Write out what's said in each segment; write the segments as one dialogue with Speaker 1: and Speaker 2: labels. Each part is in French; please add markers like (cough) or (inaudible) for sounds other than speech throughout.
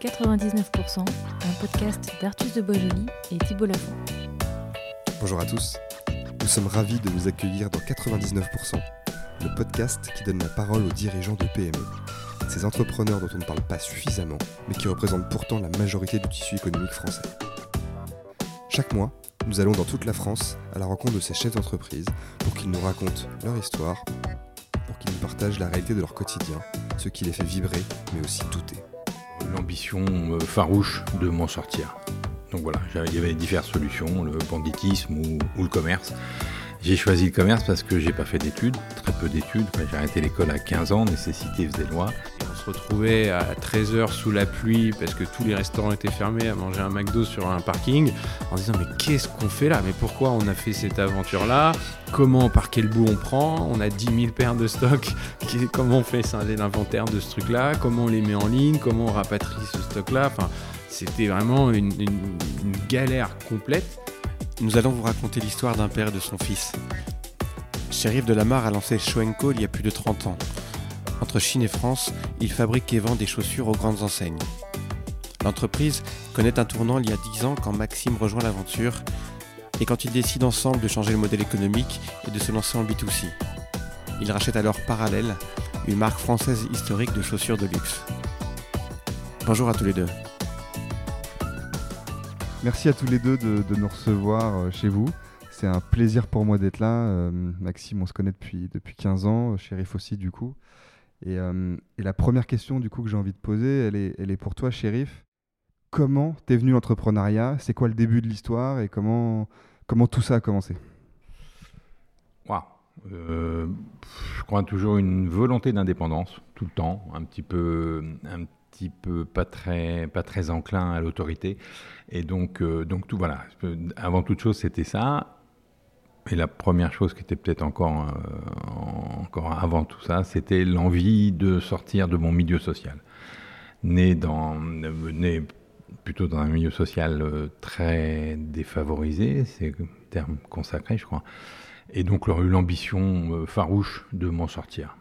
Speaker 1: 99%, un podcast d'Artus de Boisjoli et Thibault Lafont.
Speaker 2: Bonjour à tous, nous sommes ravis de vous accueillir dans 99%, le podcast qui donne la parole aux dirigeants de PME, ces entrepreneurs dont on ne parle pas suffisamment, mais qui représentent pourtant la majorité du tissu économique français. Chaque mois, nous allons dans toute la France à la rencontre de ces chefs d'entreprise pour qu'ils nous racontent leur histoire, pour qu'ils nous partagent la réalité de leur quotidien, ce qui les fait vibrer, mais aussi douter
Speaker 3: l'ambition euh, farouche de m'en sortir. Donc voilà, il y avait diverses solutions, le banditisme ou, le commerce. J'ai choisi le commerce parce que j'ai pas fait d'études, très peu d'études. J'ai arrêté l'école à 15 ans, nécessité faisait loi.
Speaker 4: Se à 13h sous la pluie parce que tous les restaurants étaient fermés à manger un McDo sur un parking en disant mais qu'est-ce qu'on fait là? Mais pourquoi on a fait cette aventure-là? Comment, par quel bout on prend? On a 10 000 paires de stock. (laughs) Comment on fait l'inventaire de ce truc-là? Comment on les met en ligne? Comment on rapatrie ce stock-là? Enfin, c'était vraiment une galère complète.
Speaker 5: Nous allons vous raconter l'histoire d'un père et de son fils. Shérif de Lamar a lancé Schwenko il y a plus de 30 ans. Entre Chine et France, il fabrique et vend des chaussures aux grandes enseignes. L'entreprise connaît un tournant il y a 10 ans quand Maxime rejoint l'aventure et quand ils décident ensemble de changer le modèle économique et de se lancer en B2C. Ils rachètent alors Parallèle, une marque française historique de chaussures de luxe. Bonjour à tous les deux.
Speaker 6: Merci à tous les deux de, nous recevoir euh, chez vous. C'est un plaisir pour moi d'être là. Euh, Maxime, on se connaît depuis, depuis 15 ans, Shérif aussi du coup. Euh, et, la première question du coup que j'ai envie de poser, elle est, pour toi Shérif. Comment t'es venu l'entrepreneuriat? C'est quoi le début de l'histoire et comment, tout ça a commencé?
Speaker 3: Waouh Je crois toujours une volonté d'indépendance tout le temps, un petit peu, un petit peu pas très, pas très enclin à l'autorité. Et donc, euh, donc tout voilà. Avant toute chose, c'était ça. Et la première chose qui était peut-être encore, euh, encore avant tout ça, c'était l'envie de sortir de mon milieu social. Né, dans, né plutôt dans un milieu social euh, très défavorisé, c'est le terme consacré, je crois. Et donc, j'aurais eu l'ambition farouche de m'en sortir.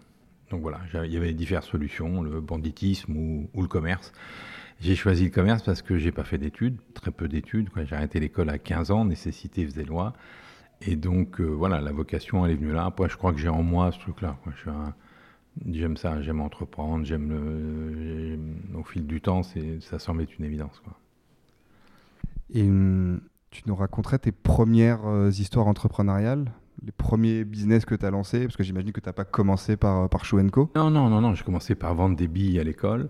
Speaker 3: Donc voilà, il y avait diverses solutions, le banditisme ou, le commerce. J'ai choisi le commerce parce que j'ai pas fait d'études, très peu d'études. J'ai arrêté l'école à 15 ans, nécessité faisait loi. Et donc euh, voilà, la vocation elle est venue là. Après, je crois que j'ai en moi ce truc-là. J'aime ça, j'aime entreprendre, j'aime le. Au fil du temps, ça semble être une évidence. Quoi.
Speaker 6: Et hum, tu nous raconterais tes premières euh, histoires entrepreneuriales? Les premiers business que tu as lancés? Parce que j'imagine que tu n'as pas commencé par, par Co.
Speaker 3: Non, non, non, non. J'ai commencé par vendre des billes à l'école.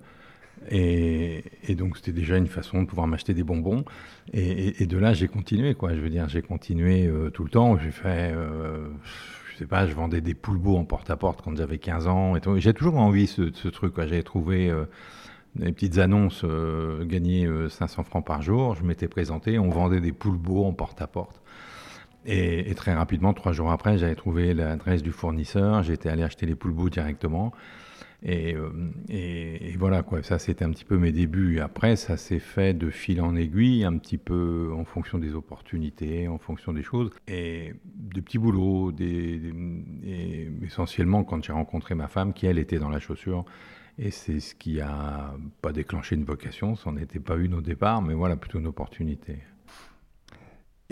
Speaker 3: Et, donc, c'était déjà une façon de pouvoir m'acheter des bonbons. Et, de là, j'ai continué, quoi. Je veux dire, j'ai continué euh, tout le temps. J'ai fait, euh, je sais pas, je vendais des poulbeaux en porte-à-porte quand j'avais 15 ans. Et j'ai toujours envie ce, ce truc. J'avais trouvé euh, des petites annonces, gagner 500 francs par jour. Je m'étais présenté, on vendait des poulbeaux en porte-à-porte. Et, très rapidement, trois jours après, j'avais trouvé l'adresse du fournisseur, j'étais allé acheter les poulbeaux directement. Euh, et, et, voilà, quoi. ça c'était un petit peu mes débuts. Et après, ça s'est fait de fil en aiguille, un petit peu en fonction des opportunités, en fonction des choses. Et des petits boulots, et essentiellement quand j'ai rencontré ma femme, qui elle était dans la chaussure. Et c'est ce qui a pas déclenché une vocation, ça n'en était pas une au départ, mais voilà, plutôt une opportunité.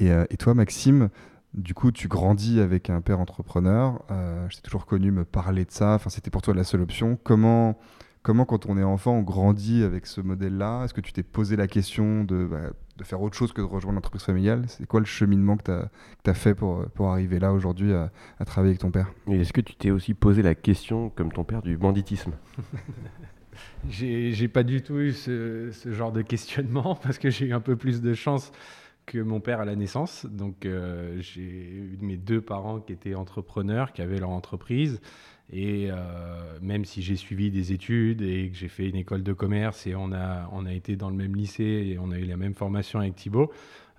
Speaker 6: Euh, et, toi, Maxime, du coup, tu grandis avec un père entrepreneur. Euh, je t'ai toujours connu me parler de ça. Enfin, c'était pour toi la seule option. Comment, comment, quand on est enfant, on grandit avec ce modèle-là? Est-ce que tu t'es posé la question de, bah, de, faire autre chose que de rejoindre l'entreprise familiale? C'est quoi le cheminement que tu as, fait pour, pour arriver là aujourd'hui à, travailler avec ton père?
Speaker 5: Et est-ce que tu t'es aussi posé la question, comme ton père, du banditisme? (laughs)
Speaker 4: J'ai pas du tout eu ce, ce, genre de questionnement (laughs) parce que j'ai eu un peu plus de chance que mon père à la naissance. Donc, euh, j'ai eu mes deux parents qui étaient entrepreneurs, qui avaient leur entreprise. Et euh, même si j'ai suivi des études et que j'ai fait une école de commerce et on a, on a été dans le même lycée et on a eu la même formation avec Thibault,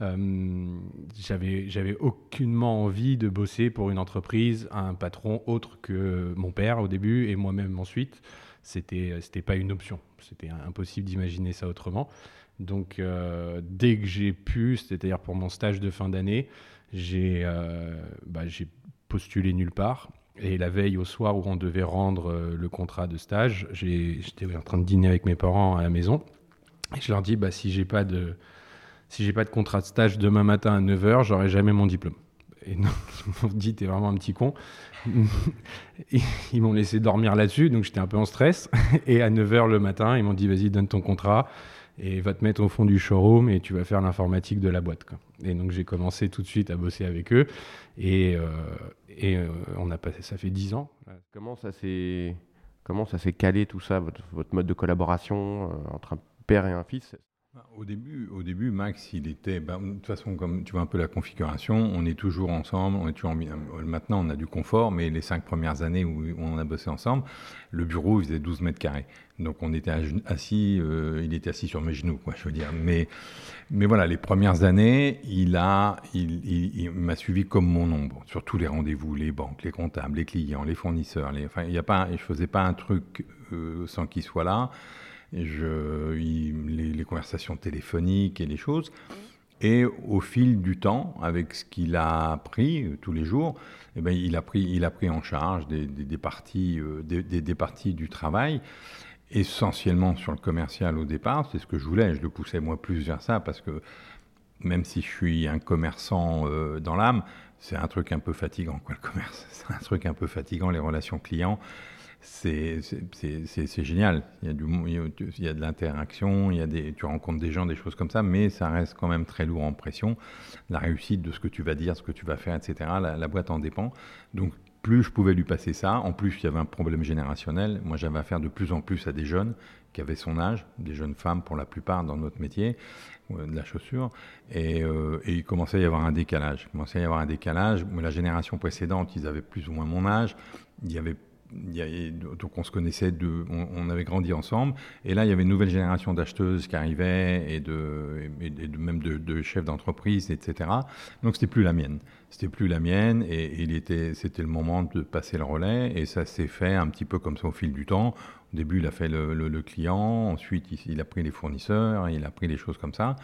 Speaker 4: euh, j'avais, aucunement envie de bosser pour une entreprise, un patron autre que mon père au début et moi-même ensuite. C'était pas une option. C'était impossible d'imaginer ça autrement. Donc, euh, dès que j'ai pu, c'est-à-dire pour mon stage de fin d'année, j'ai euh, bah, postulé nulle part. Et la veille au soir où on devait rendre euh, le contrat de stage, j'étais en train de dîner avec mes parents à la maison. Et je leur dis, bah, si j'ai pas de j'ai pas de contrat de stage demain matin à 9h, j'aurai jamais mon diplôme. Et (laughs) ils m'ont dit, t'es vraiment un petit con. (laughs) ils m'ont laissé dormir là-dessus, donc j'étais un peu en stress. (laughs) Et à 9h le matin, ils m'ont dit, vas-y, donne ton contrat et va te mettre au fond du showroom et tu vas faire l'informatique de la boîte. Et donc j'ai commencé tout de suite à bosser avec eux et, euh, et euh, on a passé, ça fait 10 ans.
Speaker 5: Comment ça s'est comment ça s'est calé tout ça, votre, votre mode de collaboration euh, entre un père et un fils?
Speaker 3: Au début, au début, Max, il était. Ben, de toute façon, comme tu vois un peu la configuration, on est toujours ensemble. On est toujours maintenant, on a du confort, mais les cinq premières années où on a bossé ensemble, le bureau faisait 12 mètres carrés. Donc on était assis, euh, il était assis sur mes genoux, quoi, je veux dire. Mais, mais voilà, les premières années, il a, il, m'a suivi comme mon ombre sur tous les rendez-vous, les banques, les comptables, les clients, les fournisseurs. Les, enfin, il y a pas, je faisais pas un truc euh, sans qu'il soit là les, conversations téléphoniques et les choses. Et au fil du temps, avec ce qu'il a appris euh, tous les jours, eh ben, il, a pris, il a pris en charge des, des, parties, euh, des, des, parties du travail, essentiellement sur le commercial au départ. C'est ce que je voulais. Je le poussais moi plus vers ça parce que même si je suis un commerçant euh, dans l'âme, c'est un truc un peu fatigant, quoi, le commerce. (laughs) C'est un truc un peu fatigant, les relations clients c'est génial. Il y a, du, il y a de l'interaction, tu rencontres des gens, des choses comme ça, mais ça reste quand même très lourd en pression. La réussite de ce que tu vas dire, ce que tu vas faire, etc., la, boîte en dépend. Donc, plus je pouvais lui passer ça, en plus, il y avait un problème générationnel. Moi, j'avais affaire de plus en plus à des jeunes qui avaient son âge, des jeunes femmes pour la plupart dans notre métier euh, de la chaussure, et, euh, et, il commençait à y avoir un décalage. Il commençait à y avoir un décalage. La génération précédente, ils avaient plus ou moins mon âge. Il y avait donc on se connaissait, on, avait grandi ensemble. Et là, il y avait une nouvelle génération d'acheteuses qui arrivait et même de, chefs d'entreprise, etc. Donc c'était plus la mienne. C'était plus la mienne et, il était, c'était le moment de passer le relais. Et ça s'est fait un petit peu comme ça au fil du temps. Au début, il a fait le, client. Ensuite, il, a pris les fournisseurs. Il a pris les choses comme ça.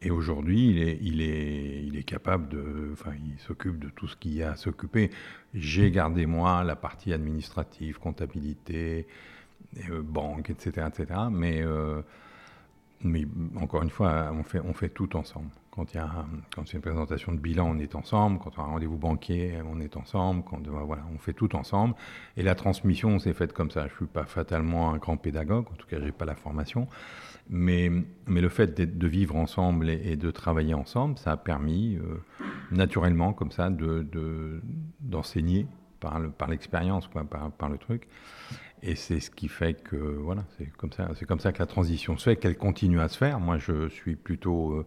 Speaker 3: Et aujourd'hui, il est, capable de. Enfin, il s'occupe de tout ce qu'il y a à s'occuper. J'ai gardé, moi, la partie administrative, comptabilité, euh, banque, etc. etc. Mais, euh, mais encore une fois, on fait, tout ensemble. Quand il y a quand c'est une présentation de bilan, on est ensemble. Quand on a un rendez-vous banquier, on est ensemble. Quand, voilà, on fait tout ensemble. Et la transmission, s'est faite comme ça. Je ne suis pas fatalement un grand pédagogue. En tout cas, je n'ai pas la formation. Mais, le fait de vivre ensemble et, de travailler ensemble, ça a permis euh, naturellement, comme ça, d'enseigner de, par l'expérience, par, le truc. Et c'est ce qui fait que, voilà, c'est comme ça que la transition se fait, qu'elle continue à se faire. Moi, je suis plutôt. Euh,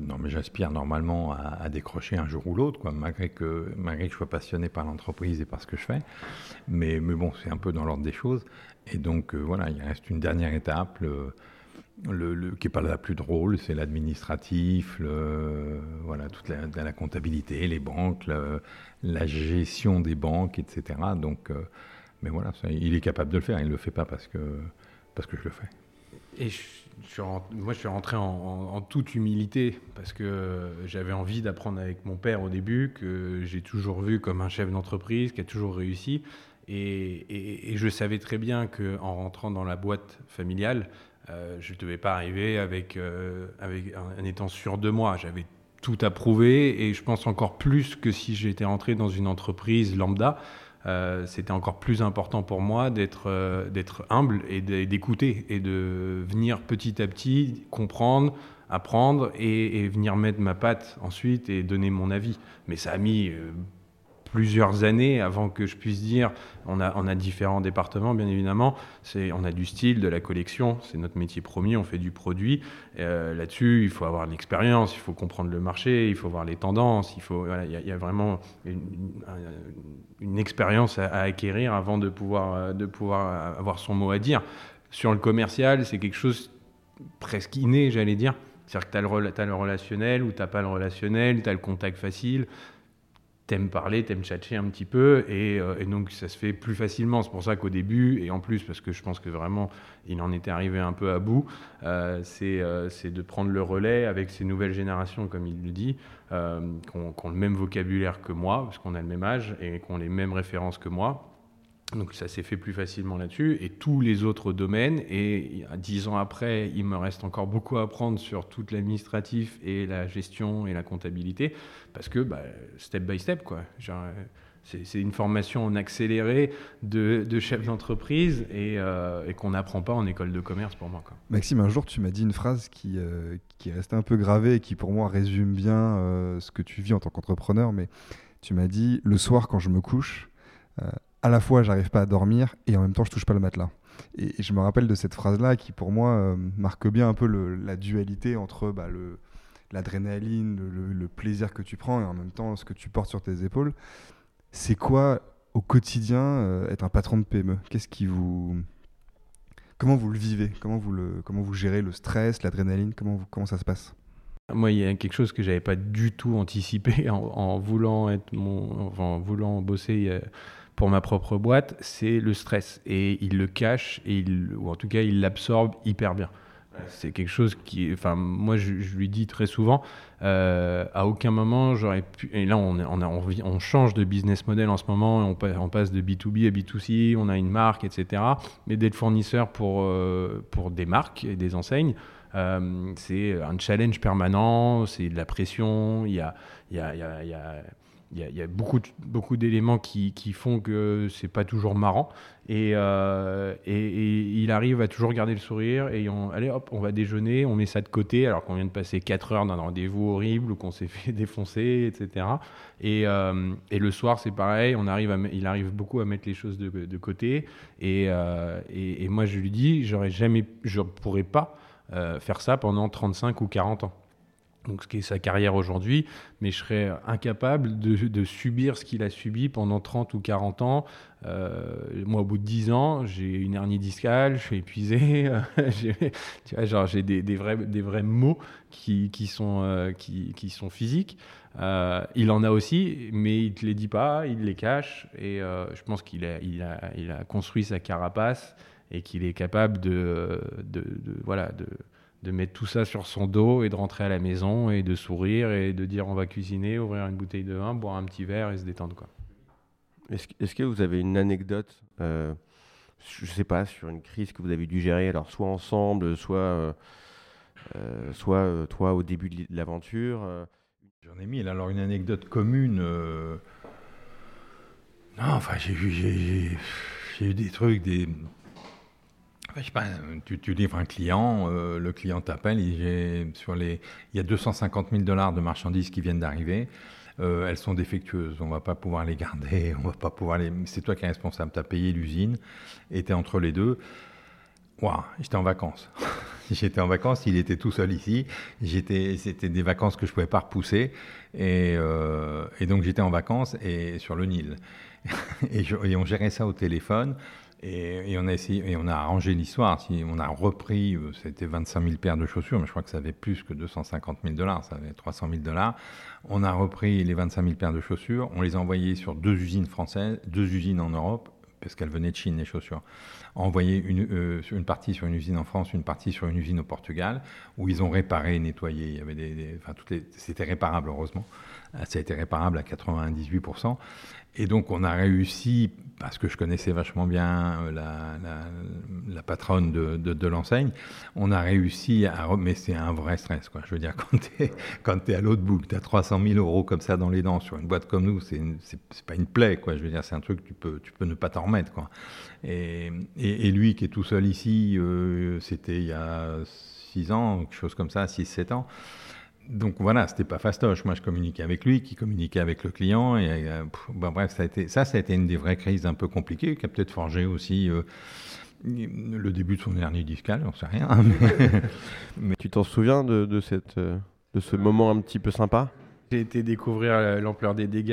Speaker 3: non, mais j'aspire normalement à, décrocher un jour ou l'autre, quoi, malgré que, malgré que je sois passionné par l'entreprise et par ce que je fais. Mais, mais bon, c'est un peu dans l'ordre des choses. Et donc, euh, voilà, il reste une dernière étape, le, le, qui n'est pas la plus drôle, c'est l'administratif, voilà, toute la, la, comptabilité, les banques, la gestion des banques, etc. Donc, euh, mais voilà, il est capable de le faire, il ne le fait pas parce que, parce que je le fais.
Speaker 4: Et je, moi, je suis rentré en, toute humilité parce que j'avais envie d'apprendre avec mon père au début, que j'ai toujours vu comme un chef d'entreprise qui a toujours réussi. Et, je savais très bien qu'en rentrant dans la boîte familiale, euh, je ne devais pas arriver avec, euh, avec en étant sûr de moi. J'avais tout approuvé et je pense encore plus que si j'étais rentré dans une entreprise lambda. Euh, c'était encore plus important pour moi d'être humble et d'écouter et de venir petit à petit comprendre, apprendre et, et, venir mettre ma patte ensuite et donner mon avis. Mais ça a mis plusieurs années avant que je puisse dire, on a, différents départements bien évidemment, c'est, on a du style, de la collection, c'est notre métier premier, on fait du produit. Euh, là-dessus, il faut avoir de l'expérience, il faut comprendre le marché, il faut voir les tendances, il faut, y, a vraiment une, expérience à, acquérir avant de pouvoir, de pouvoir avoir son mot à dire. Sur le commercial, c'est quelque chose presque inné, j'allais dire. C'est-à-dire que tu as, le relationnel ou tu n'as pas le relationnel, tu as le contact facile t'aimes parler, t'aimes tchatcher un petit peu, euh, et, donc ça se fait plus facilement. C'est pour ça qu'au début, et en plus parce que je pense que vraiment il en était arrivé un peu à bout, euh, euh, c'est de prendre le relais avec ces nouvelles générations, comme il le dit, qui ont, le même vocabulaire que moi, parce qu'on a le même âge, et qui ont les mêmes références que moi. Donc ça s'est fait plus facilement là-dessus. Et tous les autres domaines, et dix ans après, il me reste encore beaucoup à apprendre sur tout l'administratif et la gestion et la comptabilité, parce que bah, step by step, quoi. C'est une formation en accéléré de, de chef d'entreprise et, euh, qu'on n'apprend pas en école de commerce pour moi.
Speaker 6: Maxime, un jour, tu m'as dit une phrase qui, euh, qui est restée un peu gravée et qui, pour moi, résume bien euh, ce que tu vis en tant qu'entrepreneur. Mais tu m'as dit, le soir, quand je me couche, à la fois, j'arrive pas à dormir et en même temps, je touche pas le matelas. Et, je me rappelle de cette phrase-là qui, pour moi, marque bien un peu la dualité entre bah, le l'adrénaline, le, le, plaisir que tu prends et en même temps ce que tu portes sur tes épaules. C'est quoi au quotidien euh, être un patron de PME Qu'est-ce qui vous comment vous le vivez? Comment vous le comment vous gérez le stress, l'adrénaline? Comment comment ça se passe?
Speaker 4: Moi, il y a quelque chose que j'avais pas du tout anticipé (laughs) en, voulant être mon, en voulant bosser euh, pour ma propre boîte, c'est le stress. Et il le cache, et il, ou en tout cas, il l'absorbe hyper bien. C'est quelque chose qui, enfin, moi, je, lui dis très souvent, euh, à aucun moment j'aurais pu. Et là, on, on, a, on, change de business model en ce moment, on, on, passe de B2B à B2C, on a une marque, etc. Mais d'être fournisseur pour, euh, pour des marques et des enseignes, euh, c'est un challenge permanent, c'est de la pression, il y a, il y a, il y a il y, a beaucoup, beaucoup d'éléments qui, font que c'est pas toujours marrant. Et, euh, et, il arrive à toujours garder le sourire. Et on, allez, hop, on va déjeuner, on met ça de côté, alors qu'on vient de passer 4 heures d'un rendez-vous horrible ou qu'on s'est (laughs) fait défoncer, etc. Et, euh, et le soir, c'est pareil. On arrive il arrive beaucoup à mettre les choses de, côté. Et, euh, et, moi, je lui dis, j'aurais jamais, je pourrais pas faire ça pendant 35 ou 40 ans donc ce qui est sa carrière aujourd'hui, mais je serais incapable de, subir ce qu'il a subi pendant 30 ou 40 ans. Euh, moi, au bout de 10 ans, j'ai une hernie discale, je suis épuisé, (laughs) j'ai des, vrais, des vrais mots qui, sont, euh, qui, sont physiques. Euh, il en a aussi, mais il ne te les dit pas, il les cache, et je pense qu'il a, construit sa carapace et qu'il est capable de voilà, de de mettre tout ça sur son dos et de rentrer à la maison et de sourire et de dire on va cuisiner, ouvrir une bouteille de vin, boire un petit verre et se détendre. quoi.
Speaker 5: Est-ce, que vous avez une anecdote, euh, je ne sais pas, sur une crise que vous avez dû gérer, alors soit ensemble, soit, euh, euh, soit toi au début de l'aventure
Speaker 3: J'en ai mis alors une anecdote commune. Non, enfin j'ai eu, j'ai eu des trucs, des je sais pas, tu, tu, livres un client, euh, le client t'appelle, il, sur les, il y a 250 000 dollars de marchandises qui viennent d'arriver. Euh, elles sont défectueuses, on va pas pouvoir les garder, (laughs) on va pas pouvoir les. C'est toi qui es responsable, tu as payé l'usine, et tu es entre les deux. Waouh, j'étais en vacances. (laughs) j'étais en vacances, il était tout seul ici. C'était des vacances que je pouvais pas repousser, et, euh, et donc j'étais en vacances et sur le Nil. (laughs) et, et, on gérait ça au téléphone. Et, on a essayé, on a arrangé l'histoire. On a repris, euh, c'était 25 000 paires de chaussures, mais je crois que ça avait plus que 250 000 dollars, ça avait 300 000 dollars. On a repris les 25 000 paires de chaussures, on les a envoyées sur deux usines françaises, deux usines en Europe, parce qu'elles venaient de Chine, les chaussures. Envoyé une, euh, partie sur une usine en France, une partie sur une usine au Portugal, où ils ont réparé, nettoyé. Il y avait des, enfin, toutes les, c'était réparable, heureusement. Ça a été réparable à 98%. Et donc on a réussi, parce que je connaissais vachement bien euh, la, patronne de, l'enseigne, on a réussi à... Mais c'est un vrai stress, quoi. Je veux dire, (laughs) quand tu es, à l'autre bout, tu as 300 000 euros comme ça dans les dents sur une boîte comme nous, c'est pas une plaie, quoi. Je veux dire, c'est un truc, tu peux, tu peux ne pas t'en remettre, quoi. Et, et, lui qui est tout seul ici, euh, c'était il y a 6 ans, quelque chose comme ça, 6-7 ans donc voilà, c'était pas fastoche. Moi, je communiquais avec lui, qui communiquait avec le client. Et euh, bah, bref, ça a, été, ça, ça a été une des vraies crises un peu compliquées, qui a peut-être forgé aussi euh, le début de son hernie discale, j'en sais rien.
Speaker 5: mais... (laughs) Tu t'en souviens de, cette, euh, de ce moment un petit peu sympa?
Speaker 4: J'ai été découvrir l'ampleur des dégâts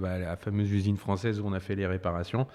Speaker 4: bah, à la fameuse usine française où on a fait les réparations.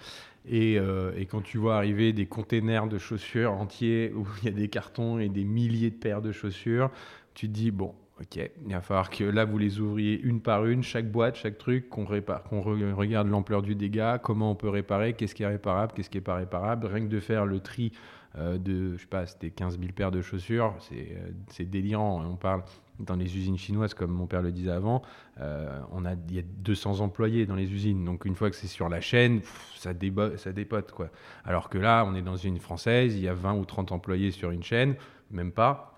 Speaker 4: Et, et, quand tu vois arriver des containers de chaussures entiers où il y a des cartons et des milliers de paires de chaussures, tu te dis, bon, Ok, il va falloir que là vous les ouvriez une par une, chaque boîte, chaque truc, qu'on regarde l'ampleur du dégât, comment on peut réparer, qu'est-ce qui est réparable, qu'est-ce qui est pas réparable. Rien que de faire le tri euh, de, je sais pas, c'était 15 000 paires de chaussures, c'est, euh, délirant. On parle dans les usines chinoises, comme mon père le disait avant, euh, on a, il y a 200 employés dans les usines. Donc une fois que c'est sur la chaîne, ça, ça dépote. Quoi. Alors que là, on est dans une française, il y a 20 ou 30 employés sur une chaîne, même pas.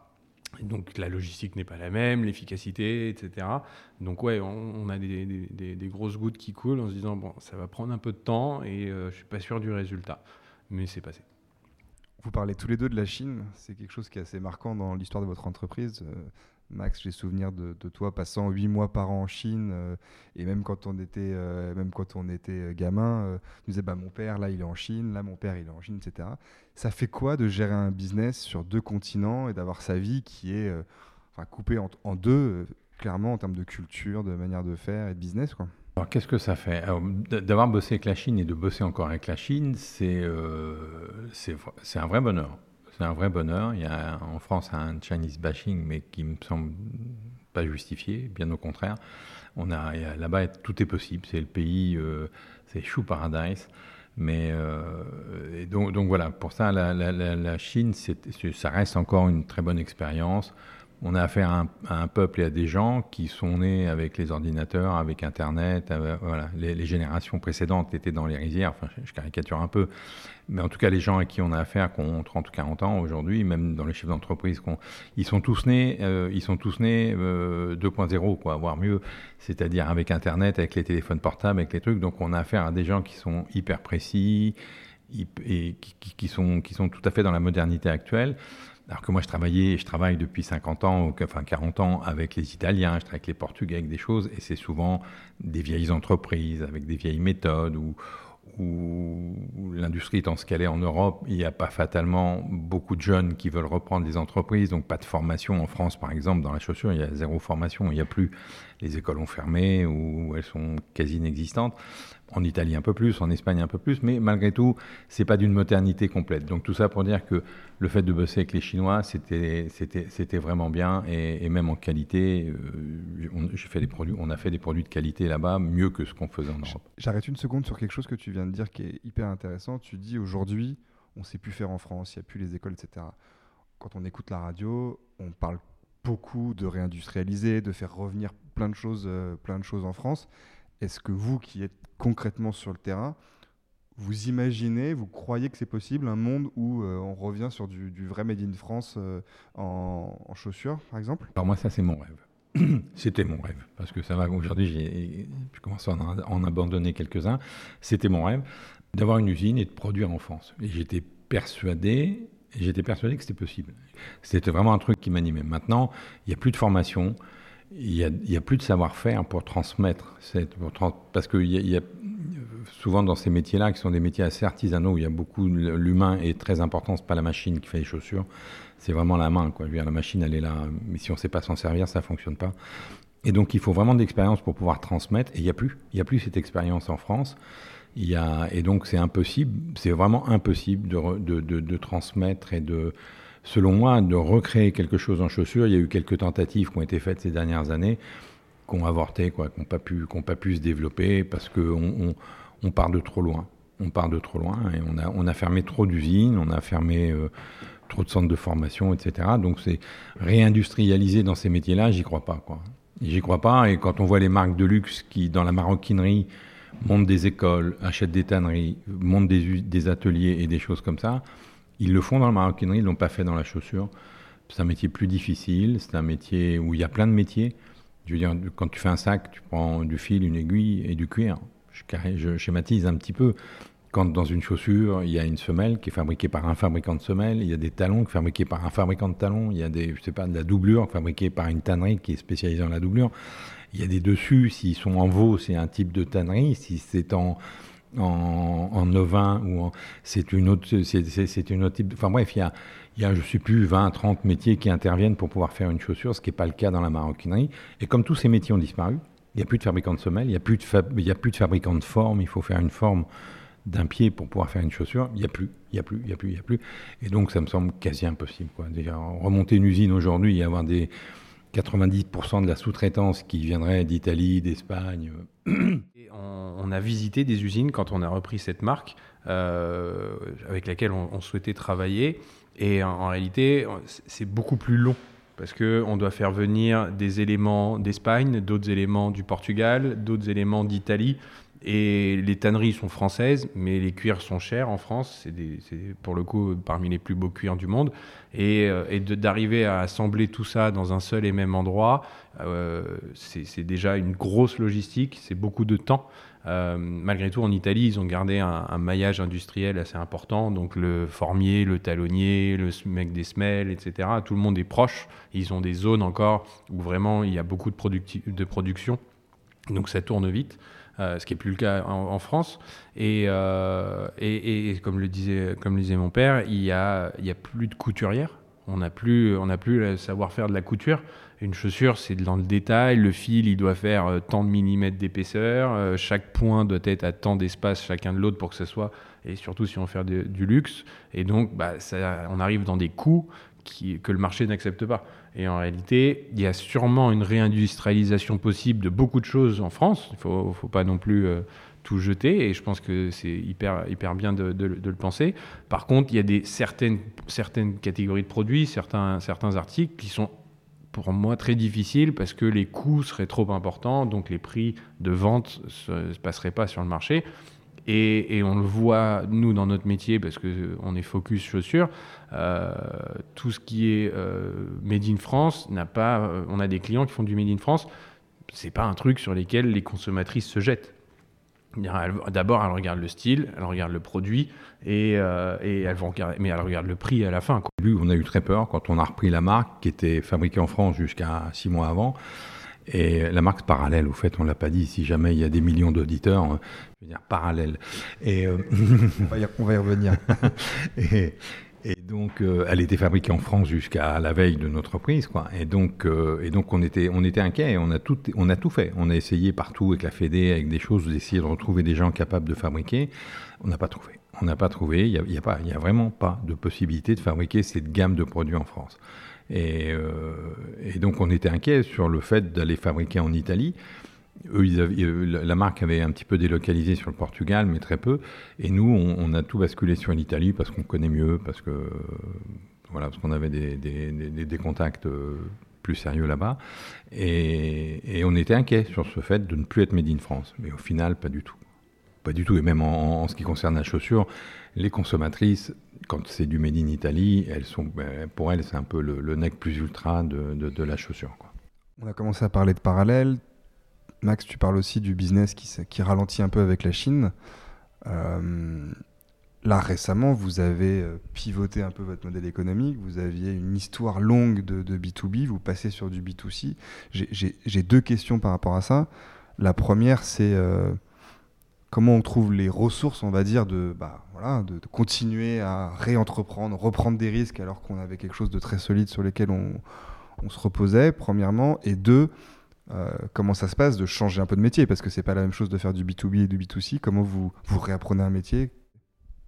Speaker 4: Donc la logistique n'est pas la même, l'efficacité, etc. Donc ouais, on, a des, grosses gouttes qui coulent en se disant, bon, ça va prendre un peu de temps et euh, je suis pas sûr du résultat. Mais c'est passé.
Speaker 6: Vous parlez tous les deux de la Chine, c'est quelque chose qui est assez marquant dans l'histoire de votre entreprise. Euh, Max, j'ai souvenir de, toi passant huit mois par an en Chine, euh, et même quand on était, euh, même quand on était euh, gamin, nous disait bah mon père là il est en Chine, là mon père il est en Chine, etc. Ça fait quoi de gérer un business sur deux continents et d'avoir sa vie qui est coupée en, deux, clairement en termes de culture, de manière de faire et de business.
Speaker 3: Alors qu'est-ce que ça fait? D'avoir bossé avec la Chine et de bosser encore avec la Chine, c'est c'est un vrai bonheur c'est un vrai bonheur. Il y a en France un Chinese bashing, mais qui me semble pas justifié, bien au contraire. On a, là-bas, tout est possible. C'est le pays, euh, c'est chou paradise. Mais euh, donc, donc, voilà, pour ça, la, la, la Chine, ça reste encore une très bonne expérience on a affaire à un, peuple et à des gens qui sont nés avec les ordinateurs, avec Internet. voilà. Les, générations précédentes étaient dans les rizières, enfin, je, caricature un peu. Mais en tout cas, les gens à qui on a affaire, qui ont 30 ou 40 ans aujourd'hui, même dans les chefs d'entreprise, ils sont tous nés, euh, ils sont tous nés 2.0, euh, quoi, voire mieux, c'est-à-dire avec Internet, avec les téléphones portables, avec les trucs. Donc on a affaire à des gens qui sont hyper précis et qui sont tout à fait dans la modernité actuelle. Alors que moi, je travaillais, je travaille depuis 50 ans, enfin 40 ans avec les Italiens, je travaille avec les Portugais, avec des choses, et c'est souvent des vieilles entreprises avec des vieilles méthodes où, l'industrie étant ce qu'elle est en Europe, il n'y a pas fatalement beaucoup de jeunes qui veulent reprendre des entreprises, donc pas de formation en France, par exemple, dans la chaussure, il y a zéro formation, il n'y a plus, les écoles ont fermé ou elles sont quasi inexistantes en Italie un peu plus, en Espagne un peu plus, mais malgré tout, c'est pas d'une modernité complète. Donc tout ça pour dire que le fait de bosser avec les Chinois, c'était vraiment bien et, même en qualité, euh, on a fait des produits de qualité là-bas mieux que ce qu'on faisait en Europe.
Speaker 6: J'arrête une seconde sur quelque chose que tu viens de dire qui est hyper intéressant. Tu dis aujourd'hui, on sait plus faire en France, il n'y a plus les écoles, etc. Quand on écoute la radio, on parle beaucoup de réindustrialiser, de faire revenir plein de choses, euh, plein de choses en France. Est-ce que vous qui êtes concrètement sur le terrain, vous imaginez, vous croyez que c'est possible un monde où euh, on revient sur du, vrai Made in France euh, en, chaussures, par exemple?
Speaker 3: Alors moi, ça c'est mon rêve. (clears throat) C'était mon rêve, parce que ça va, aujourd'hui j'ai commencé à en, en abandonner quelques-uns. C'était mon rêve d'avoir une usine et de produire en France. Et j'étais persuadé, j'étais persuadé que c'était possible. C'était vraiment un truc qui m'animait. Maintenant, il n'y a plus de formation, il n'y a, plus de savoir-faire pour transmettre. parce qu'il y, a souvent dans ces métiers-là, qui sont des métiers assez artisanaux, où il y a beaucoup. L'humain est très important, ce n'est pas la machine qui fait les chaussures, c'est vraiment la main. La machine, elle est là, mais si on ne sait pas s'en servir, ça ne fonctionne pas. Et donc, il faut vraiment d'expérience pour pouvoir transmettre, et il n'y a plus. Il n'y a plus cette expérience en France. Et donc, c'est impossible, c'est vraiment impossible de, transmettre et de selon moi, de recréer quelque chose en chaussures. Il y a eu quelques tentatives qui ont été faites ces dernières années, qui ont avorté, quoi, qui n'ont pas, pu, pas pu se développer parce qu'on on, part de trop loin. On part de trop loin et on a, fermé trop d'usines, on a fermé euh, trop de centres de formation, etc. Donc c'est réindustrialiser dans ces métiers-là, j'y crois pas. J'y crois pas. Et quand on voit les marques de luxe qui, dans la maroquinerie, montent des écoles, achètent des tanneries, montent des, des ateliers et des choses comme ça, ils le font dans la maroquinerie, ils ne l'ont pas fait dans la chaussure. C'est un métier plus difficile, c'est un métier où il y a plein de métiers. Je veux dire, quand tu fais un sac, tu prends du fil, une aiguille et du cuir. Je, schématise un petit peu. Quand dans une chaussure, il y a une semelle qui est fabriquée par un fabricant de semelles, il y a des talons fabriqués par un fabricant de talons, il y a des, je sais pas, de la doublure fabriquée par une tannerie qui est spécialisée dans la doublure. Il y a des dessus, s'ils sont en veau, c'est un type de tannerie. Si c'est en, en, en ovin ou c'est une autre c'est une autre type enfin bref il y a il y a je sais plus 20 30 métiers qui interviennent pour pouvoir faire une chaussure ce qui n'est pas le cas dans la maroquinerie et comme tous ces métiers ont disparu il n'y a plus de fabricants de semelles il n'y a plus de a plus de fabricants de formes il faut faire une forme d'un pied pour pouvoir faire une chaussure il n'y a plus il y a plus il y a plus il y a plus et donc ça me semble quasi impossible quoi déjà remonter une usine aujourd'hui et avoir des 90% de la sous-traitance qui viendrait d'Italie, d'Espagne.
Speaker 4: On, a visité des usines quand on a repris cette marque euh, avec laquelle on, souhaitait travailler. Et en, réalité, c'est beaucoup plus long parce qu'on doit faire venir des éléments d'Espagne, d'autres éléments du Portugal, d'autres éléments d'Italie. Et les tanneries sont françaises, mais les cuirs sont chers en France. C'est pour le coup parmi les plus beaux cuirs du monde. Et, et d'arriver à assembler tout ça dans un seul et même endroit, euh, c'est déjà une grosse logistique, c'est beaucoup de temps. Euh, malgré tout, en Italie, ils ont gardé un, maillage industriel assez important. Donc le formier, le talonnier, le mec des semelles, etc. Tout le monde est proche. Ils ont des zones encore où vraiment il y a beaucoup de production. Donc ça tourne vite. Euh, ce qui n'est plus le cas en, France. Euh, et, et, comme, le disait, mon père, il n'y a, y a plus de couturière. On n'a plus, le savoir-faire de la couture. Une chaussure, c'est dans le détail. Le fil, il doit faire euh, tant de millimètres d'épaisseur. chaque point doit être à tant d'espace chacun de l'autre pour que ce soit. Et surtout si on veut faire du luxe. Et donc, bah, on arrive dans des coûts que le marché n'accepte pas. Et en réalité, il y a sûrement une réindustrialisation possible de beaucoup de choses en France. Il ne faut, pas non plus euh, tout jeter. Et je pense que c'est hyper, hyper bien de, le penser. Par contre, il y a des, certaines, certaines catégories de produits, certains, certains articles qui sont pour moi très difficiles parce que les coûts seraient trop importants, donc les prix de vente ne se passeraient pas sur le marché. Et, on le voit, nous, dans notre métier, parce qu'on est focus chaussures, euh, tout ce qui est euh, Made in France n'a pas. Euh, on a des clients qui font du Made in France. C'est pas un truc sur lequel les consommatrices se jettent. D'abord, elles regardent le style, elles regardent le produit et, elles vont mais elles regardent le prix à la fin.
Speaker 3: Au début, on a eu très peur quand on a repris la marque qui était fabriquée en France jusqu'à six mois avant. Et la marque parallèle, au fait, on l'a pas dit, si jamais il y a des millions d'auditeurs, euh, je veux dire parallèle.
Speaker 6: Et, euh, on, va y, revenir. (laughs)
Speaker 3: et, et, donc, euh, elle était fabriquée en France jusqu'à la veille de notre reprise, quoi. Et donc, et donc on était, on était inquiet. On a tout, on a tout fait. On a essayé partout avec la Fédé, avec des choses, d'essayer de retrouver des gens capables de fabriquer. On n'a pas trouvé. On n'a pas trouvé. Il n'y a, y a, pas, il y a vraiment pas de possibilité de fabriquer cette gamme de produits en France. Euh, et, donc on était inquiet sur le fait d'aller fabriquer en Italie. Eux, euh, la marque avait un petit peu délocalisé sur le Portugal, mais très peu. Et nous, on, a tout basculé sur l'Italie parce qu'on connaît mieux, parce que voilà, parce qu'on avait des, contacts euh, plus sérieux là-bas. Et, on était inquiet sur ce fait de ne plus être made in France. Mais au final, pas du tout. Pas du tout. Et même en ce qui concerne la chaussure, les consommatrices quand c'est du Made in Italy, elles sont, ben, pour elles, c'est un peu le, le, nec plus ultra de, de, la chaussure.
Speaker 6: On a commencé à parler de parallèle. Max, tu parles aussi du business qui, qui ralentit un peu avec la Chine. Euh, là, récemment, vous avez euh, pivoté un peu votre modèle économique. Vous aviez une histoire longue de, de B2B. Vous passez sur du B2C. J'ai deux questions par rapport à ça. La première, c'est euh, comment on trouve les ressources, on va dire, de, bah, voilà, de, continuer à réentreprendre, reprendre des risques alors qu'on avait quelque chose de très solide sur lequel on, se reposait, premièrement, et deux, euh, comment ça se passe de changer un peu de métier, parce que c'est pas la même chose de faire du B2B et du B2C, comment vous, vous réapprenez un métier?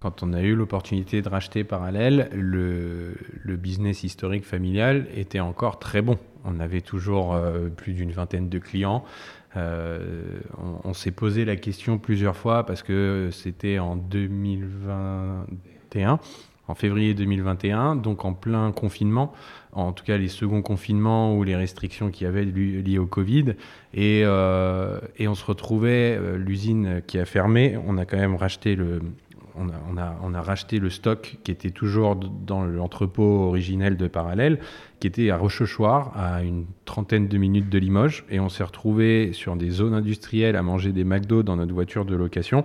Speaker 4: Quand on a eu l'opportunité de racheter Parallèle, le, le, business historique familial était encore très bon. On avait toujours euh, plus d'une vingtaine de clients. Euh, on, s'est posé la question plusieurs fois parce que c'était en 2021 en février 2021, donc en plein confinement, en tout cas les seconds confinements ou les restrictions qu'il y avait liées au Covid. Et, euh, on se retrouvait, euh, l'usine qui a fermé, on a quand même racheté le, on a, racheté le stock qui était toujours dans l'entrepôt originel de Parallèle, qui était à Rochechouart, à une trentaine de minutes de Limoges. Et on s'est retrouvé sur des zones industrielles à manger des McDo dans notre voiture de location.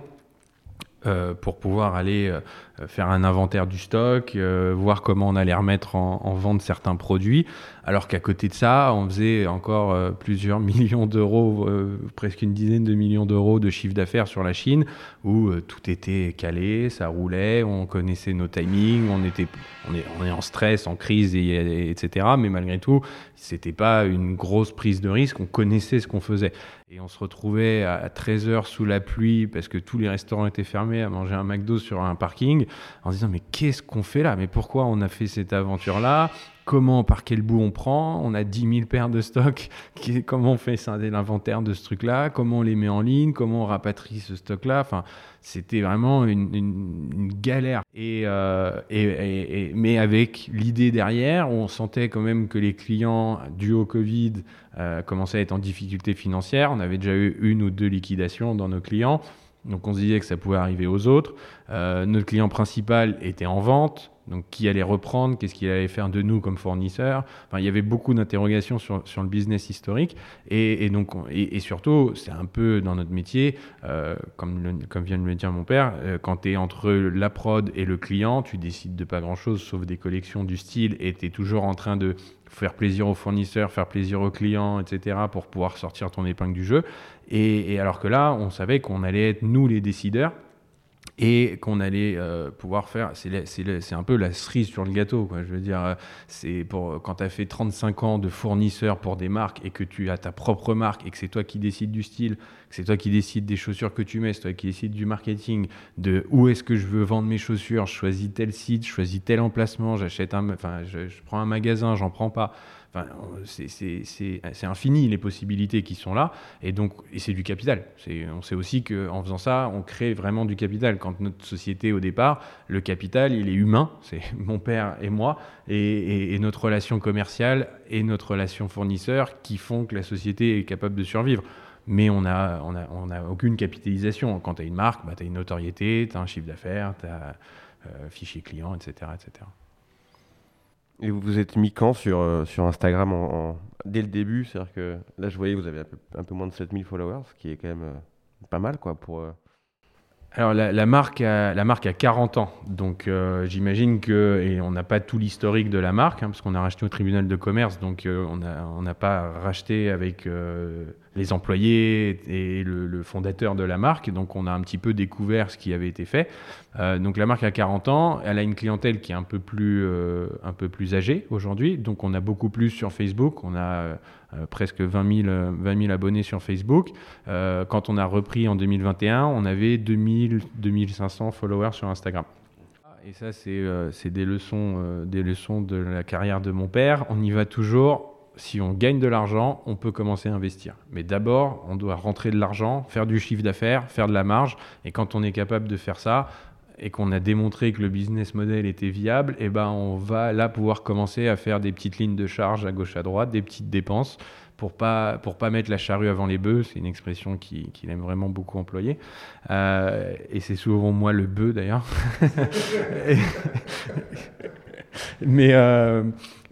Speaker 4: Euh, pour pouvoir aller euh, faire un inventaire du stock, euh, voir comment on allait remettre en, en vente certains produits, alors qu'à côté de ça, on faisait encore plusieurs (laughs) millions d'euros, presque une dizaine de millions d'euros de chiffre d'affaires sur la Chine, où tout était calé, ça roulait, on connaissait nos timings, on était, on est, on est en stress, en crise, et, etc. Mais malgré tout, c'était pas une grosse prise de risque, on connaissait ce qu'on faisait. Et on se retrouvait à 13 heures sous la pluie parce que tous les restaurants étaient fermés à manger un McDo sur un parking en se disant mais qu'est-ce qu'on fait là? Mais pourquoi on a fait cette aventure-là? Comment, par quel bout on prend On a 10 000 paires de stock. (laughs) Comment on fait l'inventaire de ce truc-là? Comment on les met en ligne? Comment on rapatrie ce stock-là? Enfin, c'était vraiment une, galère. Euh, et, mais avec l'idée derrière, on sentait quand même que les clients, dû au Covid, euh, commençaient à être en difficulté financière. On avait déjà eu une ou deux liquidations dans nos clients. Donc on se disait que ça pouvait arriver aux autres. Euh, notre client principal était en vente. Donc, qui allait reprendre Qu'est-ce qu'il allait faire de nous comme fournisseur enfin, Il y avait beaucoup d'interrogations sur, sur, le business historique. Et, donc, et, surtout, c'est un peu dans notre métier, euh, comme, vient de le dire mon père, euh, quand tu es entre la prod et le client, tu décides de pas grand-chose sauf des collections du style et tu es toujours en train de faire plaisir aux fournisseurs, faire plaisir aux clients, etc., pour pouvoir sortir ton épingle du jeu. Et, et alors que là, on savait qu'on allait être nous les décideurs et qu'on allait euh, pouvoir faire. C'est un peu la cerise sur le gâteau. Je veux dire, euh, c'est pour quand tu as fait 35 ans de fournisseur pour des marques et que tu as ta propre marque et que c'est toi qui décides du style, que c'est toi qui décides des chaussures que tu mets, c'est toi qui décides du marketing, de où est-ce que je veux vendre mes chaussures, je choisis tel site, je choisis tel emplacement, j'achète un, enfin, je, je prends un magasin, j'en prends pas c'est infini les possibilités qui sont là, et donc et c'est du capital. On sait aussi qu'en faisant ça, on crée vraiment du capital. Quand notre société au départ, le capital, il est humain, (laughs) c'est mon père et moi, et, notre relation commerciale et notre relation fournisseur qui font que la société est capable de survivre. Mais on n'a on a, on a aucune capitalisation. Quand tu as une marque, bah, tu as une notoriété, tu as un chiffre d'affaires, tu as euh, fichier client, etc. etc.
Speaker 5: Et vous vous êtes mis quand sur, euh, sur Instagram en, dès le début? C'est-à-dire que là, je voyais, vous avez un peu, moins de 7000 followers, ce qui est quand même euh, pas mal quoi, pour, euh,
Speaker 4: alors la, marque a, la marque a 40 ans, donc euh, j'imagine que, et on n'a pas tout l'historique de la marque, hein, parce qu'on a racheté au tribunal de commerce, donc euh, on n'a pas racheté avec euh, les employés et le, fondateur de la marque, donc on a un petit peu découvert ce qui avait été fait. donc la marque a 40 ans, elle a une clientèle qui est un peu plus, un peu plus âgée aujourd'hui, donc on a beaucoup plus sur Facebook, on a presque 20 000, 20 abonnés sur Facebook. Euh, quand on a repris en 2021, on avait 2000, 2500 followers sur Instagram. Et ça, c'est euh, des, des leçons de la carrière de mon père. On y va toujours. Si on gagne de l'argent, on peut commencer à investir. Mais d'abord, on doit rentrer de l'argent, faire du chiffre d'affaires, faire de la marge. Et quand on est capable de faire ça, et qu'on a démontré que le business model était viable, et eh ben on va là pouvoir commencer à faire des petites lignes de charge à gauche à droite, des petites dépenses pour pas pour pas mettre la charrue avant les bœufs. C'est une expression qu'il aime vraiment beaucoup employer. Euh, et c'est souvent moi le bœuf d'ailleurs. (laughs) mais euh,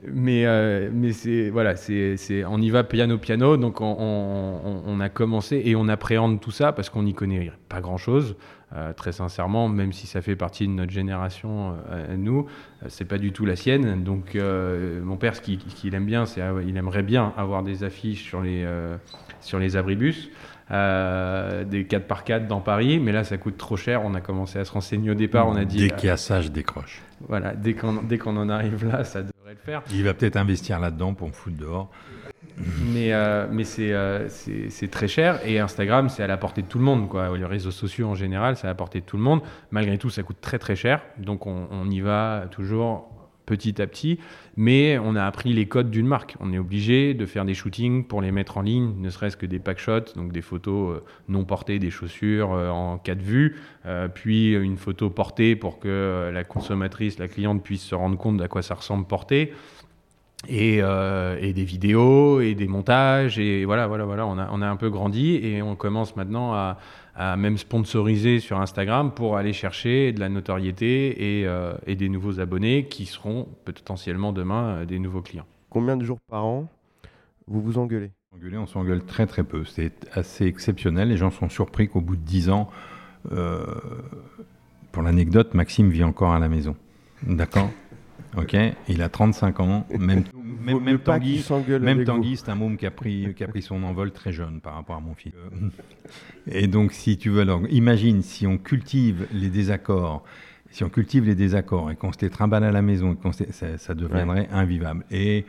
Speaker 4: mais euh, mais c'est voilà c'est on y va piano piano donc on, on, on, a commencé et on appréhende tout ça parce qu'on n'y connaît pas grand chose euh, très sincèrement, même si ça fait partie de notre génération euh, nous, euh, c'est pas du tout la sienne. Donc, mon père, ce qu'il aime bien, c'est il aimerait bien avoir des affiches sur les, sur les abribus. des 4x4 dans Paris, mais là ça coûte trop cher. On a commencé à se renseigner au départ. On a dit
Speaker 3: dès qu'il y a ça, je décroche.
Speaker 4: Voilà, dès qu'on en arrive là, ça devrait le faire.
Speaker 3: Il va peut-être investir là-dedans pour me foutre dehors
Speaker 4: mais, euh, euh, c'est très cher et Instagram, c'est à la portée de tout le monde. Les réseaux sociaux en général, c'est à la portée de tout le monde. Malgré tout, ça coûte très très cher. Donc on, y va toujours petit à petit, mais on a appris les codes d'une marque. On est obligé de faire des shootings pour les mettre en ligne, ne serait-ce que des pack shots, donc des photos euh, non portées des chaussures en cas de vue, puis une photo portée pour que la consommatrice, la cliente puisse se rendre compte à quoi ça ressemble Euh, et, des vidéos et des montages et voilà voilà voilà on a, on a un peu grandi et on commence maintenant à, même sponsoriser sur Instagram pour aller chercher de la notoriété et, euh, et des nouveaux abonnés qui seront potentiellement demain euh, des nouveaux clients.
Speaker 5: Combien de jours par an vous vous engueulez?
Speaker 3: Engueuler, on s'engueule très très peu. C'est assez exceptionnel. Les gens sont surpris qu'au bout de 10 ans, pour l'anecdote, Maxime vit encore à la maison. D'accord? Ok, il a 35 ans, même, même, même Tanguy, même Tanguy c'est un môme qui a, pris, qui a pris son envol très jeune par rapport à mon fils. (laughs) Et donc, si tu veux, alors, imagine si on cultive les désaccords, si on cultive les désaccords et qu'on se les trimballe à la maison, ça, ça, deviendrait invivable. Et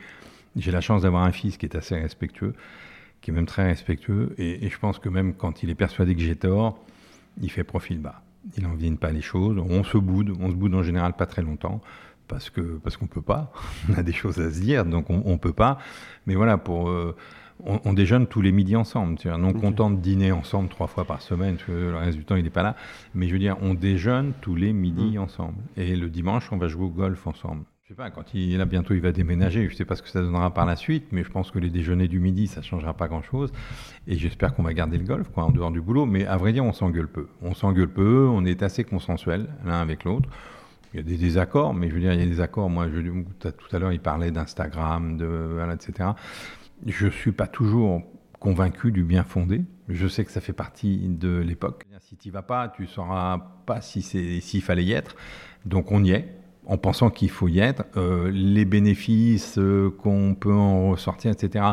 Speaker 3: j'ai la chance d'avoir un fils qui est assez respectueux, qui est même très respectueux, et, et je pense que même quand il est persuadé que j'ai tort, il fait profil bas. il n'envienne pas les choses. On se boude, on se boude en général pas très longtemps parce que parce qu'on peut pas. (laughs) On a des choses à se dire, donc on, on peut pas. Mais voilà, pour euh, on, déjeune tous les midis ensemble. Tu non content de dîner ensemble trois fois par semaine, parce que le reste du temps il n'est pas là. Mais je veux dire, on déjeune tous les midis mm. ensemble. Et le dimanche, on va jouer au golf ensemble. Je sais pas, quand il là bientôt il va déménager, je sais pas ce que ça donnera par la suite, mais je pense que les déjeuners du midi ça changera pas grand chose. Et j'espère qu'on va garder le golf quoi en dehors du boulot. Mais à vrai dire, on s'engueule peu. On s'engueule peu, on est assez consensuel l'un avec l'autre. Il y a des désaccords, mais je veux dire, il y a des accords. Moi, tout à l'heure, il parlait d'Instagram, etc. Je suis pas toujours convaincu du bien fondé. Je sais que ça fait partie de l'époque. Si tu vas pas, tu sauras pas si s'il fallait y être. Donc on y est en pensant qu'il faut y être, euh, les bénéfices euh, qu'on peut en ressortir, etc.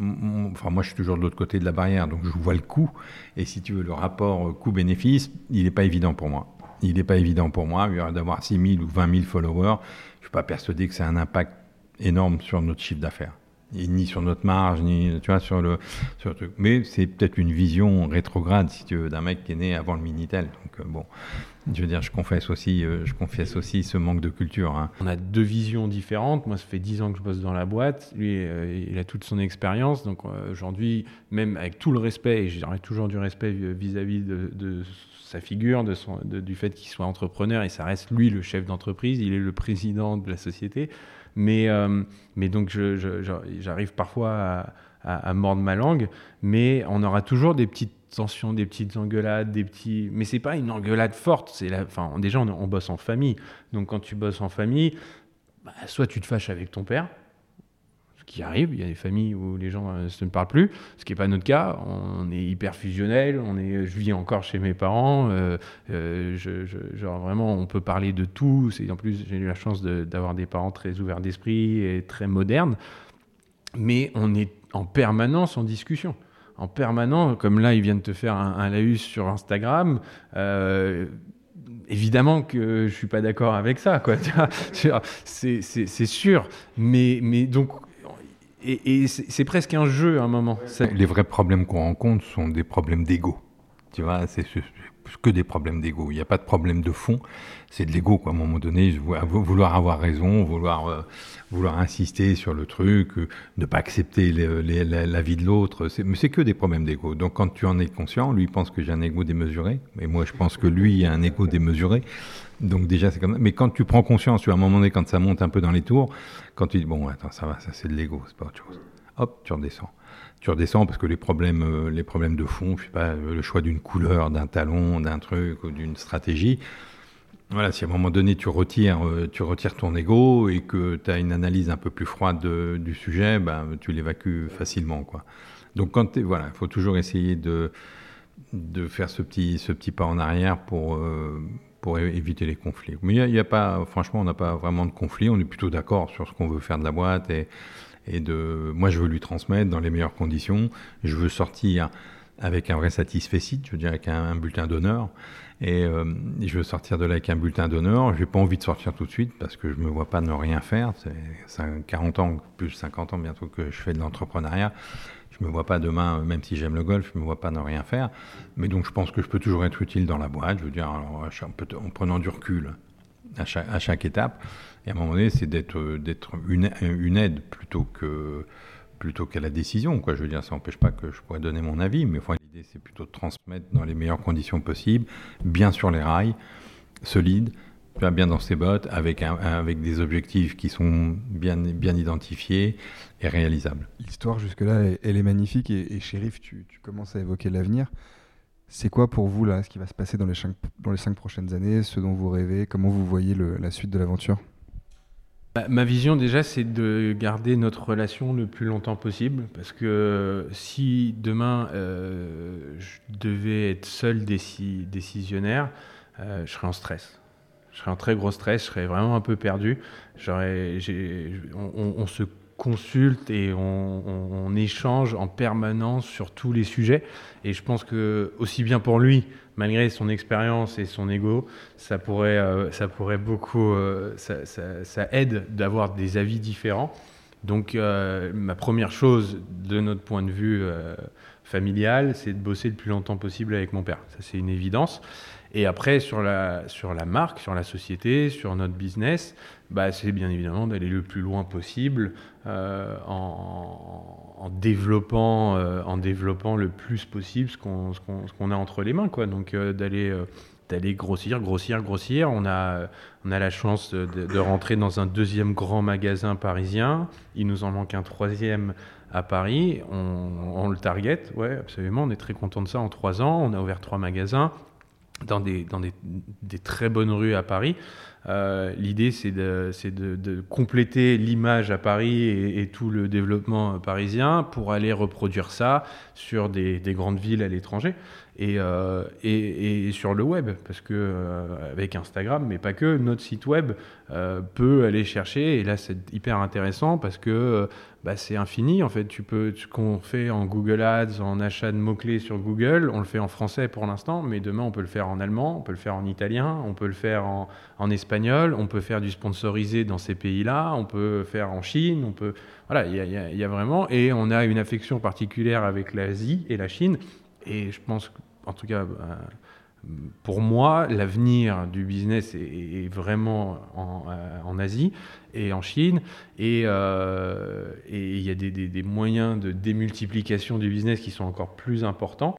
Speaker 3: Enfin, moi, je suis toujours de l'autre côté de la barrière, donc je vois le coût. Et si tu veux, le rapport coût-bénéfice, il n'est pas évident pour moi. Il n'est pas évident pour moi d'avoir 6 000 ou 20 000 followers. Je ne suis pas persuadé que c'est un impact énorme sur notre chiffre d'affaires. Ni sur notre marge, ni tu vois, sur le, sur le truc. Mais c'est peut-être une vision rétrograde, si tu veux, d'un mec qui est né avant le Minitel. Donc, euh, bon, je veux dire, je confesse aussi, euh, je confesse aussi ce manque de culture. Hein.
Speaker 4: On a deux visions différentes. Moi, ça fait dix ans que je bosse dans la boîte. Lui, euh, il a toute son expérience. Donc aujourd'hui, même avec tout le respect, et j'aurais toujours du respect vis-à-vis de, sa figure, du fait qu'il soit entrepreneur, et ça reste lui le chef d'entreprise. Il est le président de la société. Mais, mais donc, j'arrive parfois à, mordre ma langue. Mais on aura toujours des petites tensions, des petites engueulades, des petits. Mais c'est pas une engueulade forte. C'est la... déjà, on, bosse en famille. Donc, quand tu bosses en famille, bah, soit tu te fâches avec ton père, qui arrive. Il y a des familles où les gens euh, ne parlent plus, ce qui n'est pas notre cas. On est hyper fusionnel. On est, je vis encore chez mes parents. Euh, euh, je, genre vraiment, on peut parler de tout. Et en plus, j'ai eu la chance d'avoir des parents très ouverts d'esprit et très modernes. Mais on est en permanence en discussion en permanent, comme là, ils viennent te faire un, un laus sur Instagram. Euh, évidemment que je suis pas d'accord avec ça, quoi. (laughs) c'est sûr. Mais, mais donc, et, c'est presque un jeu à un moment.
Speaker 3: Les vrais problèmes qu'on rencontre sont des problèmes d'ego. Tu vois, c'est que des problèmes d'ego. Il n'y a pas de problème de fond, c'est de l'ego. À un moment donné, vouloir avoir raison, vouloir, euh, vouloir insister sur le truc, euh, ne pas accepter la, vie de l'autre, mais c'est que des problèmes d'ego. Donc quand tu en es conscient, lui pense que j'ai un ego démesuré, et moi je pense que lui a un ego démesuré. Donc déjà c'est comme. Mais quand tu prends conscience, tu à un moment donné, quand ça monte un peu dans les tours, quand tu dis bon attends ça va, ça c'est de l'ego, c'est pas autre chose. Hop, tu redescends tu redescends parce que les problèmes, euh, les problèmes de fond, je sais pas, euh, le choix d'une couleur, d'un talon, d'un truc ou d'une stratégie. Voilà, si à un moment donné tu retires, euh, tu retires ton ego et que tu as une analyse un peu plus froide du sujet, ben, tu l'évacues facilement. Quoi. Donc quand voilà, il faut toujours essayer de, de faire ce petit, ce petit pas en arrière pour, pour éviter les conflits. Mais il y, a, pas, franchement, on n'a pas vraiment de conflit, on est plutôt d'accord sur ce qu'on veut faire de la boîte et et de, moi, je veux lui transmettre dans les meilleures conditions. Je veux sortir avec un vrai satisfait je veux dire avec un, bulletin d'honneur. Et euh, je veux sortir de là avec un bulletin d'honneur. Je n'ai pas envie de sortir tout de suite parce que je ne me vois pas ne rien faire. C'est 40 ans, plus 50 ans bientôt que je fais de l'entrepreneuriat. Je ne me vois pas demain, même si j'aime le golf, je ne me vois pas ne rien faire. Mais donc je pense que je peux toujours être utile dans la boîte. Je veux dire, en prenant du recul à chaque étape. Et à un moment donné, c'est d'être, euh, d'être une, aide plutôt que plutôt qu'à la décision. Je veux dire, ça n'empêche pas que je pourrais donner mon avis, mais enfin, l'idée, c'est plutôt de transmettre dans les meilleures conditions possibles, bien sur les rails, solide, bien dans ses bottes, avec, des objectifs qui sont bien, identifiés et réalisables.
Speaker 6: L'histoire jusque-là, elle est magnifique, et, et Shérif, tu, commences à évoquer l'avenir. C'est quoi pour vous là, ce qui va se passer dans les cinq prochaines années, ce dont vous rêvez? Comment vous voyez la suite de l'aventure?
Speaker 4: Ma vision déjà, c'est de garder notre relation le plus longtemps possible, parce que si demain euh, je devais être seul décisionnaire, euh, je serais en stress. Je serais en très gros stress, je serais vraiment un peu perdu. On, se consulte et on, échange en permanence sur tous les sujets. Et je pense que aussi bien pour lui, malgré son expérience et son ego, ça pourrait, euh, ça pourrait beaucoup, euh, ça, aide d'avoir des avis différents. Donc euh, ma première chose, de notre point de vue familiale, c'est de bosser le plus longtemps possible avec mon père. Ça, c'est une évidence. Et après, sur la, sur la marque, sur la société, sur notre business, bah, c'est bien évidemment d'aller le plus loin possible euh, en, développant, euh, en développant le plus possible ce qu'on a entre les mains. Quoi. Donc euh, d'aller d'aller grossir, grossir, grossir. On a, on a la chance de, rentrer dans un deuxième grand magasin parisien. Il nous en manque un troisième à Paris. On, le target, ouais, absolument. On est très content de ça. En trois ans, on a ouvert trois magasins dans des, dans des, des très bonnes rues à Paris. Euh, L'idée, c'est de, de, de, compléter l'image à Paris et, et, tout le développement parisien pour aller reproduire ça sur des, des grandes villes à l'étranger et, euh, et, et, sur le web, parce que euh, avec Instagram, mais pas que, notre site web euh, peut aller chercher, et là c'est hyper intéressant parce que bah, c'est infini en fait. Tu peux, ce qu'on fait en Google Ads, en achat de mots-clés sur Google, on le fait en français pour l'instant, mais demain on peut le faire en allemand, on peut le faire en italien, on peut le faire en, en espagnol, on peut faire du sponsorisé dans ces pays-là, on peut faire en Chine, on peut. Voilà, il y, y, y a vraiment. Et on a une affection particulière avec l'Asie et la Chine. Et je pense que en tout cas, pour moi, l'avenir du business est, vraiment en, en, Asie et en Chine. Et euh, il y a des, moyens de démultiplication du business qui sont encore plus importants.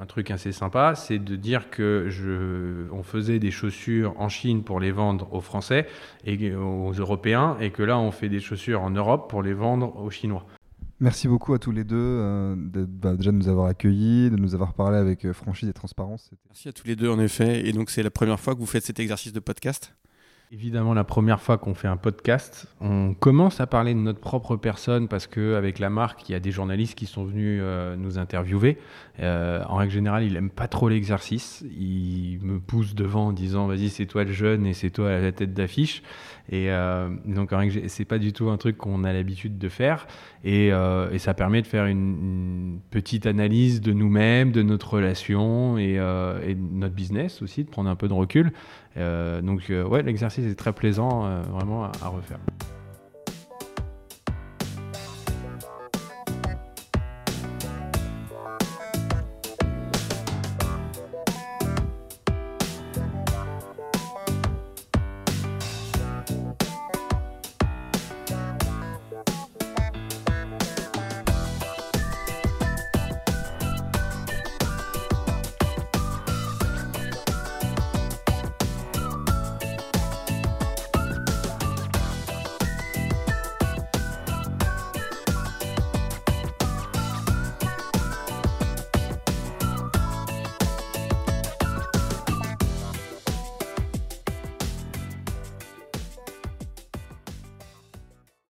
Speaker 4: Un truc assez sympa, c'est de dire que on faisait des chaussures en Chine pour les vendre aux Français et aux Européens, et que là, on fait des chaussures en Europe pour les vendre aux Chinois.
Speaker 6: Merci beaucoup à tous les deux euh, bah, déjà de nous avoir accueillis, de nous avoir parlé avec euh, franchise et transparence.
Speaker 5: Merci à tous les deux en effet. Et donc c'est la première fois que vous faites cet exercice de podcast?
Speaker 4: Évidemment, la première fois qu'on fait un podcast, on commence à parler de notre propre personne parce que avec la marque, il y a des journalistes qui sont venus euh, nous interviewer. Euh, en règle générale, il aime pas trop l'exercice. Il me pousse devant en disant "Vas-y, c'est toi le jeune et c'est toi la tête d'affiche." Et euh, donc, en règle, c'est pas du tout un truc qu'on a l'habitude de faire. Et, ça permet de faire une, petite analyse de nous-mêmes, de notre relation et, et, de notre business aussi, de prendre un peu de recul. Donc, ouais, l'exercice est très plaisant, vraiment à, à refaire.